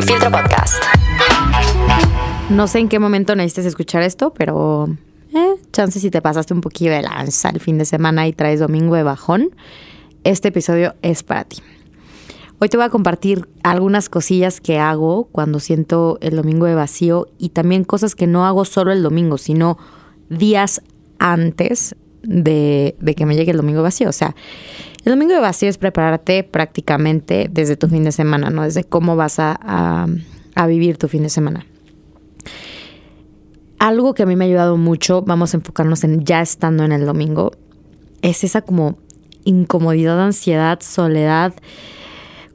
Sin podcast. No sé en qué momento necesites escuchar esto, pero eh, chance si te pasaste un poquillo de lanza el fin de semana y traes domingo de bajón, este episodio es para ti. Hoy te voy a compartir algunas cosillas que hago cuando siento el domingo de vacío y también cosas que no hago solo el domingo, sino días antes de, que me llegue el domingo vacío. O sea, el domingo vacío es prepararte prácticamente desde tu fin de semana, ¿no? Desde cómo vas a, a vivir tu fin de semana. Algo que a mí me ha ayudado mucho, vamos a enfocarnos en ya estando en el domingo, es esa como incomodidad, ansiedad, soledad,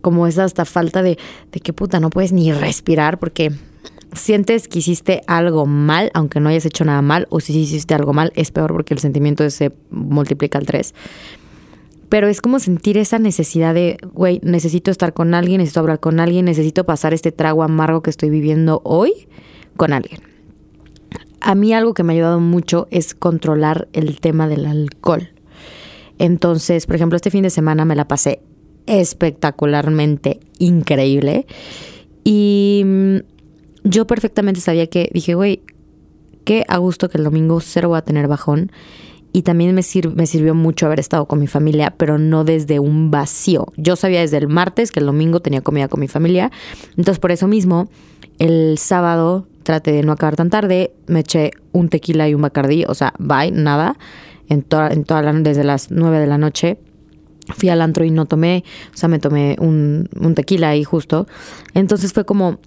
como esa hasta falta de, de que puta, no puedes ni respirar porque sientes que hiciste algo mal, aunque no hayas hecho nada mal, o si hiciste algo mal, es peor porque el sentimiento se multiplica al 3. Pero es como sentir esa necesidad de, güey, necesito estar con alguien, necesito hablar con alguien, necesito pasar este trago amargo que estoy viviendo hoy con alguien. A mí algo que me ha ayudado mucho es controlar el tema del alcohol. Entonces, por ejemplo, este fin de semana me la pasé espectacularmente increíble. Y mm, yo perfectamente sabía que dije, güey, qué a gusto que el domingo cero voy a tener bajón. Y también me, me sirvió mucho haber estado con mi familia, pero no desde un vacío. Yo sabía desde el martes que el domingo tenía comida con mi familia. Entonces, por eso mismo, el sábado traté de no acabar tan tarde. Me eché un tequila y un bacardí. O sea, bye, nada. En, toda, en toda desde las nueve de la noche fui al antro y no tomé, o sea, me tomé un, un tequila ahí justo. Entonces fue como,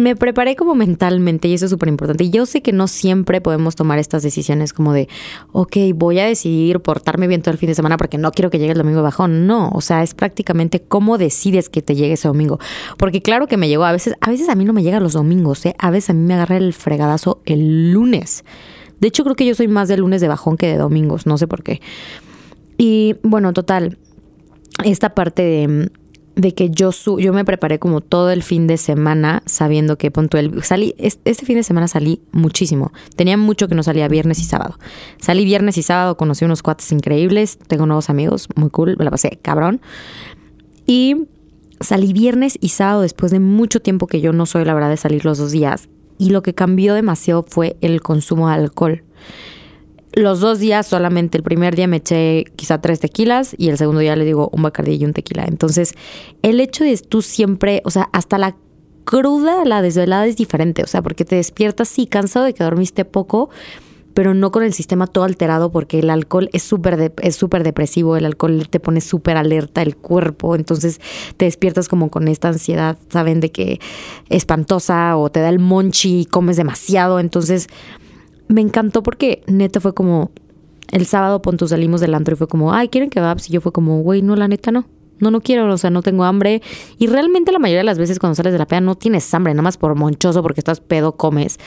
me preparé como mentalmente y eso es súper importante. Yo sé que no siempre podemos tomar estas decisiones como de, ok, voy a decidir portarme bien todo el fin de semana porque no quiero que llegue el domingo bajón. No, o sea, es prácticamente cómo decides que te llegue ese domingo. Porque claro que me llegó, a veces, a veces a mí no me llega los domingos, ¿eh? a veces a mí me agarra el fregadazo el lunes. De hecho, creo que yo soy más de lunes de bajón que de domingos, no sé por qué. Y bueno, total, esta parte de, de que yo, su, yo me preparé como todo el fin de semana sabiendo que punto el, salí, este fin de semana salí muchísimo. Tenía mucho que no salía viernes y sábado. Salí viernes y sábado, conocí unos cuates increíbles, tengo nuevos amigos, muy cool, me la pasé cabrón. Y salí viernes y sábado después de mucho tiempo que yo no soy la verdad de salir los dos días. Y lo que cambió demasiado fue el consumo de alcohol los dos días solamente, el primer día me eché quizá tres tequilas y el segundo día le digo un bacardí y un tequila. Entonces, el hecho de tú siempre, o sea, hasta la cruda, la desvelada es diferente, o sea, porque te despiertas, sí, cansado de que dormiste poco, pero no con el sistema todo alterado porque el alcohol es súper es súper depresivo, el alcohol te pone súper alerta el cuerpo, entonces te despiertas como con esta ansiedad, saben, de que espantosa o te da el monchi y comes demasiado, entonces me encantó porque neta fue como el sábado punto salimos del antro y fue como, ay, ¿quieren kebabs? Y yo fue como, güey, no, la neta no. No, no quiero, o sea, no tengo hambre. Y realmente la mayoría de las veces cuando sales de la peda no tienes hambre, nada más por monchoso porque estás pedo comes.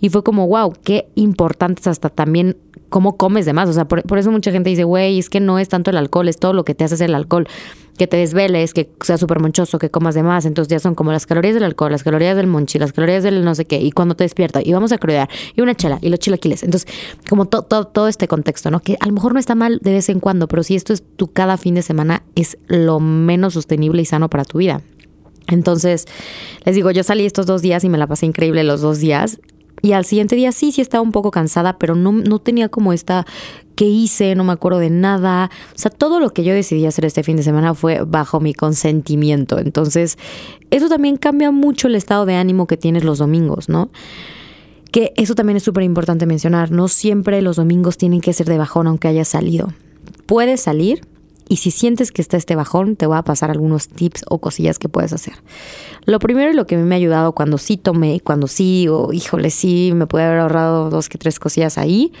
Y fue como, wow, qué importante es hasta también cómo comes de más. O sea, por, eso mucha gente dice, güey, es que no es tanto el alcohol, es todo lo que te hace el alcohol. Que te desveles, que sea súper monchoso, que comas de más. Entonces ya son como las calorías del alcohol, las calorías del monchi, las calorías del no sé qué. Y cuando te despiertas, y vamos a crudear, y una chela, y los chilaquiles. Entonces, como todo todo este contexto, ¿no? Que a lo mejor no está mal de vez en cuando, pero si esto es tu cada fin de semana, es lo menos sostenible y sano para tu vida. Entonces, les digo, yo salí estos dos días y me la pasé increíble los dos días. Y al siguiente día sí, sí estaba un poco cansada, pero no, no tenía como esta que hice, no me acuerdo de nada. O sea, todo lo que yo decidí hacer este fin de semana fue bajo mi consentimiento. Entonces, eso también cambia mucho el estado de ánimo que tienes los domingos, ¿no? Que eso también es súper importante mencionar. No siempre los domingos tienen que ser de bajón aunque hayas salido. Puedes salir, y si sientes que está este bajón, te voy a pasar algunos tips o cosillas que puedes hacer. Lo primero y lo que a mí me ha ayudado cuando sí tomé, cuando sí, o híjole, sí, me puede haber ahorrado dos que tres cosillas ahí,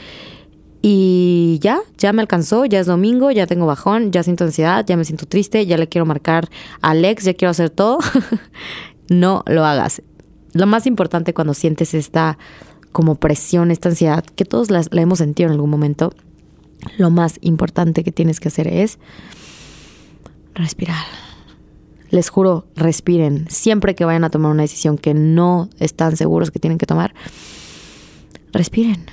Y ya, ya me alcanzó, ya es domingo, ya tengo bajón, ya siento ansiedad, ya me siento triste, ya le quiero marcar a Alex, ya quiero hacer todo. no lo hagas. Lo más importante cuando sientes esta como presión, esta ansiedad, que todos la, la hemos sentido en algún momento, lo más importante que tienes que hacer es respirar. Les juro, respiren. Siempre que vayan a tomar una decisión que no están seguros que tienen que tomar, respiren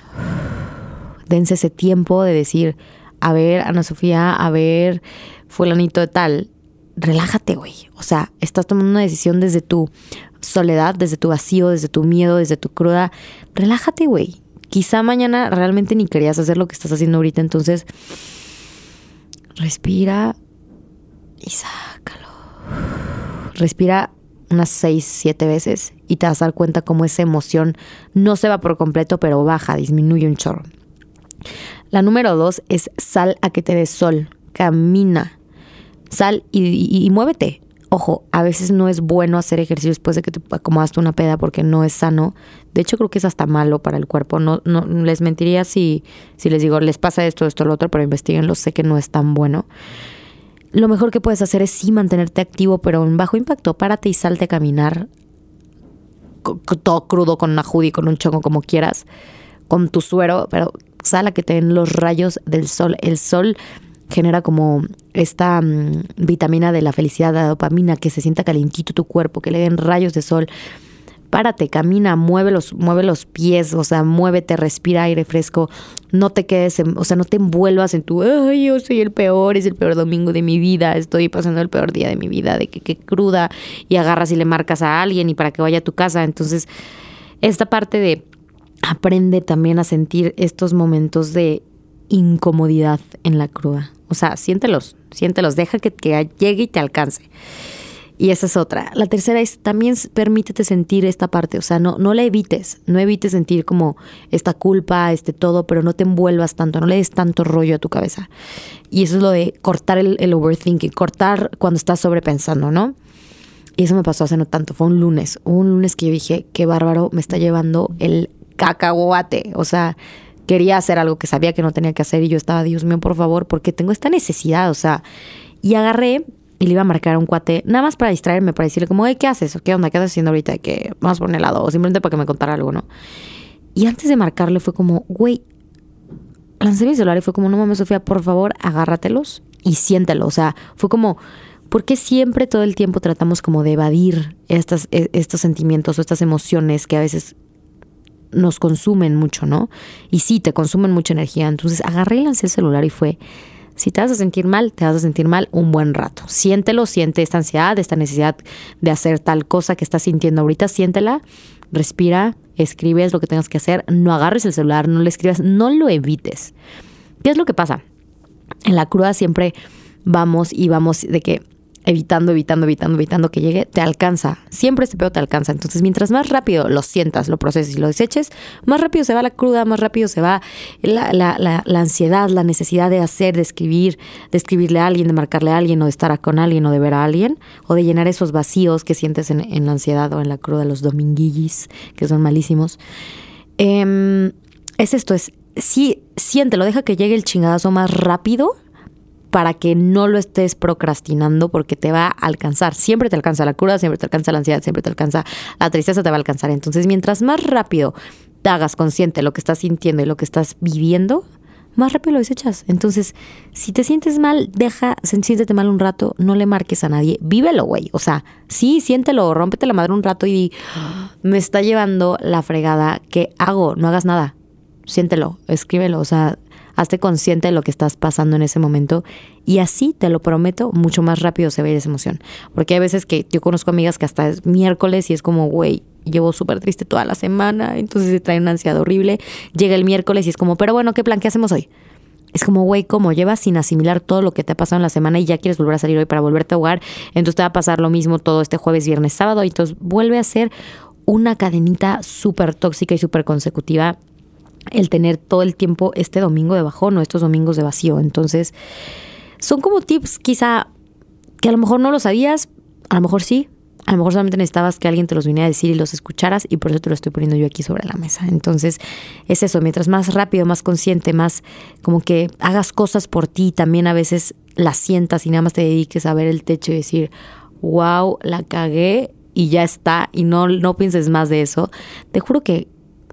dense ese tiempo de decir, a ver, Ana Sofía, a ver, fulanito de tal, relájate, güey. O sea, estás tomando una decisión desde tu soledad, desde tu vacío, desde tu miedo, desde tu cruda. Relájate, güey. Quizá mañana realmente ni querías hacer lo que estás haciendo ahorita, entonces respira y sácalo. Respira unas seis, siete veces y te vas a dar cuenta cómo esa emoción no se va por completo, pero baja, disminuye un chorro. La número dos es sal a que te des sol, camina, sal y, muévete. Ojo, a veces no es bueno hacer ejercicio después de que te acomodaste una peda porque no es sano. De hecho, creo que es hasta malo para el cuerpo. No, no les mentiría si, si les digo, les pasa esto, esto, lo otro, pero investiguenlo, sé que no es tan bueno. Lo mejor que puedes hacer es sí mantenerte activo, pero en bajo impacto. Párate y salte a caminar todo crudo con una hoodie, con un chongo, como quieras, con tu suero, pero sal a que te den los rayos del sol. El sol genera como esta mm, vitamina de la felicidad, la dopamina, que se sienta calientito tu cuerpo, que le den rayos de sol. Párate, camina, mueve los, mueve los pies, o sea, muévete, respira aire fresco, no te quedes, o sea, no te envuelvas en tu, ay, yo soy el peor, es el peor domingo de mi vida, estoy pasando el peor día de mi vida, de que, que cruda, y agarras y le marcas a alguien y para que vaya a tu casa. Entonces, esta parte de aprende también a sentir estos momentos de incomodidad en la cruda. O sea, siéntelos, siéntelos, deja que, llegue y te alcance. Y esa es otra. La tercera es también permítete sentir esta parte, o sea, no, no la evites, no evites sentir como esta culpa, este todo, pero no te envuelvas tanto, no le des tanto rollo a tu cabeza. Y eso es lo de cortar el, el overthinking, cortar cuando estás sobrepensando, ¿no? Y eso me pasó hace no tanto, fue un lunes, un lunes que yo dije, qué bárbaro, me está llevando el cacahuate. O sea, quería hacer algo que sabía que no tenía que hacer y yo estaba, Dios mío, por favor, porque tengo esta necesidad. O sea, y agarré y le iba a marcar a un cuate, nada más para distraerme, para decirle como, ¿qué haces? ¿Qué onda? ¿Qué estás haciendo ahorita? Que vamos por un helado o simplemente para que me contara algo, ¿no? Y antes de marcarle fue como, güey, lancé mi celular y fue como, no mames, Sofía, por favor, agárratelos y siéntelo. O sea, fue como, ¿por qué siempre todo el tiempo tratamos como de evadir estas, e, estos sentimientos o estas emociones que a veces nos consumen mucho, ¿no? Y sí, te consumen mucha energía. Entonces agarré y lancé el celular y fue, si te vas a sentir mal, te vas a sentir mal un buen rato. Siéntelo, siente esta ansiedad, esta necesidad de hacer tal cosa que estás sintiendo ahorita, siéntela, respira, escribes lo que tengas que hacer, no agarres el celular, no le escribas, no lo evites. ¿Qué es lo que pasa? En la cruda siempre vamos y vamos de que evitando, evitando, evitando, evitando que llegue, te alcanza. Siempre este pedo te alcanza. Entonces, mientras más rápido lo sientas, lo proceses y lo deseches, más rápido se va la cruda, más rápido se va la, ansiedad, la necesidad de hacer, de escribir, de escribirle a alguien, de marcarle a alguien, o de estar con alguien, o de ver a alguien, o de llenar esos vacíos que sientes en, en la ansiedad o en la cruda, los dominguillis, que son malísimos. Em, es esto, es sí, siéntelo, deja que llegue el chingadazo más rápido para que no lo estés procrastinando porque te va a alcanzar. Siempre te alcanza la cura, siempre te alcanza la ansiedad, siempre te alcanza la tristeza, te va a alcanzar. Entonces, mientras más rápido te hagas consciente de lo que estás sintiendo y lo que estás viviendo, más rápido lo desechas. Entonces, si te sientes mal, deja, siéntete mal un rato, no le marques a nadie, vívelo, güey. O sea, sí, siéntelo, rómpete la madre un rato y di, me está llevando la fregada, ¿qué hago? No hagas nada. Siéntelo, escríbelo, o sea, hazte consciente de lo que estás pasando en ese momento y así, te lo prometo, mucho más rápido se va a ir esa emoción. Porque hay veces que yo conozco amigas que hasta es miércoles y es como, güey, llevo súper triste toda la semana, entonces se trae una ansiedad horrible. Llega el miércoles y es como, pero bueno, ¿qué plan? ¿Qué hacemos hoy? Es como, güey, ¿cómo llevas sin asimilar todo lo que te ha pasado en la semana y ya quieres volver a salir hoy para volverte a jugar? Entonces te va a pasar lo mismo todo este jueves, viernes, sábado. Entonces vuelve a ser una cadenita súper tóxica y súper consecutiva el tener todo el tiempo este domingo de bajón o estos domingos de vacío. Entonces, son como tips quizá que a lo mejor no lo sabías, a lo mejor sí, a lo mejor solamente necesitabas que alguien te los viniera a decir y los escucharas y por eso te lo estoy poniendo yo aquí sobre la mesa. Entonces es eso, mientras más rápido, más consciente, más como que hagas cosas por ti, también a veces las sientas y nada más te dediques a ver el techo y decir, wow, la cagué y ya está y no, no pienses más de eso. Te juro que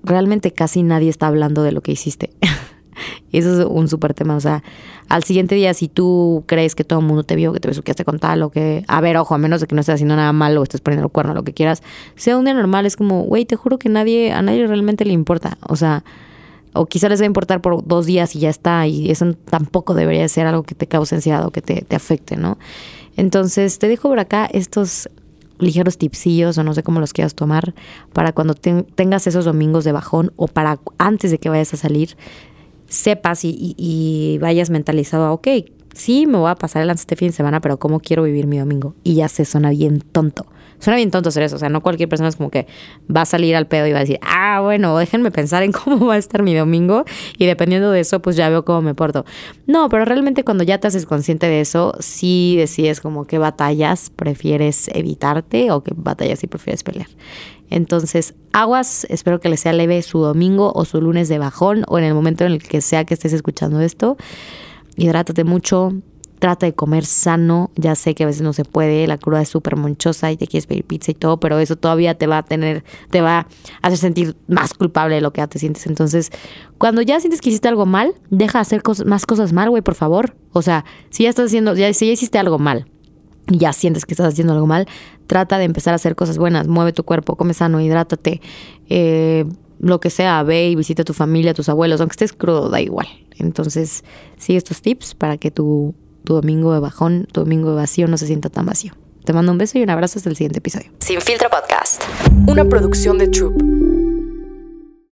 realmente casi nadie está hablando de lo que hiciste. Eso es un súper tema. O sea, al siguiente día, si tú crees que todo el mundo te vio, que te besuqueaste con tal, o que, a ver, ojo, a menos de que no estés haciendo nada malo o estés poniendo el cuerno, lo que quieras, sea un día normal, es como, güey, te juro que nadie, a nadie realmente le importa. O sea, o quizá les va a importar por dos días y ya está, y eso tampoco debería ser algo que te cause ansiedad o que te, te afecte, ¿no? Entonces, te dejo por acá estos ligeros tipsillos o no sé cómo los quieras tomar para cuando tengas esos domingos de bajón o para antes de que vayas a salir sepas y, vayas mentalizado a, ok, sí, me voy a pasar el este fin de semana, pero ¿cómo quiero vivir mi domingo? Y ya se suena bien tonto. Suena bien tonto hacer eso. O sea, no cualquier persona es como que va a salir al pedo y va a decir, ah, bueno, déjenme pensar en cómo va a estar mi domingo y dependiendo de eso, pues ya veo cómo me porto. No, pero realmente cuando ya te haces consciente de eso, sí decides como qué batallas prefieres evitarte o qué batallas sí prefieres pelear. Entonces, aguas, espero que les sea leve su domingo o su lunes de bajón o en el momento en el que sea que estés escuchando esto. Hidrátate mucho, trata de comer sano. Ya sé que a veces no se puede, la cruda es súper monchosa y te quieres pedir pizza y todo, pero eso todavía te va a tener, te va a hacer sentir más culpable de lo que ya te sientes. Entonces, cuando ya sientes que hiciste algo mal, deja de hacer más cosas mal, güey, por favor. O sea, si ya estás haciendo, ya, si ya hiciste algo mal, y ya sientes que estás haciendo algo mal, trata de empezar a hacer cosas buenas, mueve tu cuerpo, come sano, hidrátate, eh, lo que sea, ve y visita a tu familia, a tus abuelos, aunque estés crudo, da igual. Entonces, sigue estos tips para que tu, tu domingo de bajón, tu domingo de vacío no se sienta tan vacío. Te mando un beso y un abrazo hasta el siguiente episodio. Sin filtro podcast, una producción de Troop.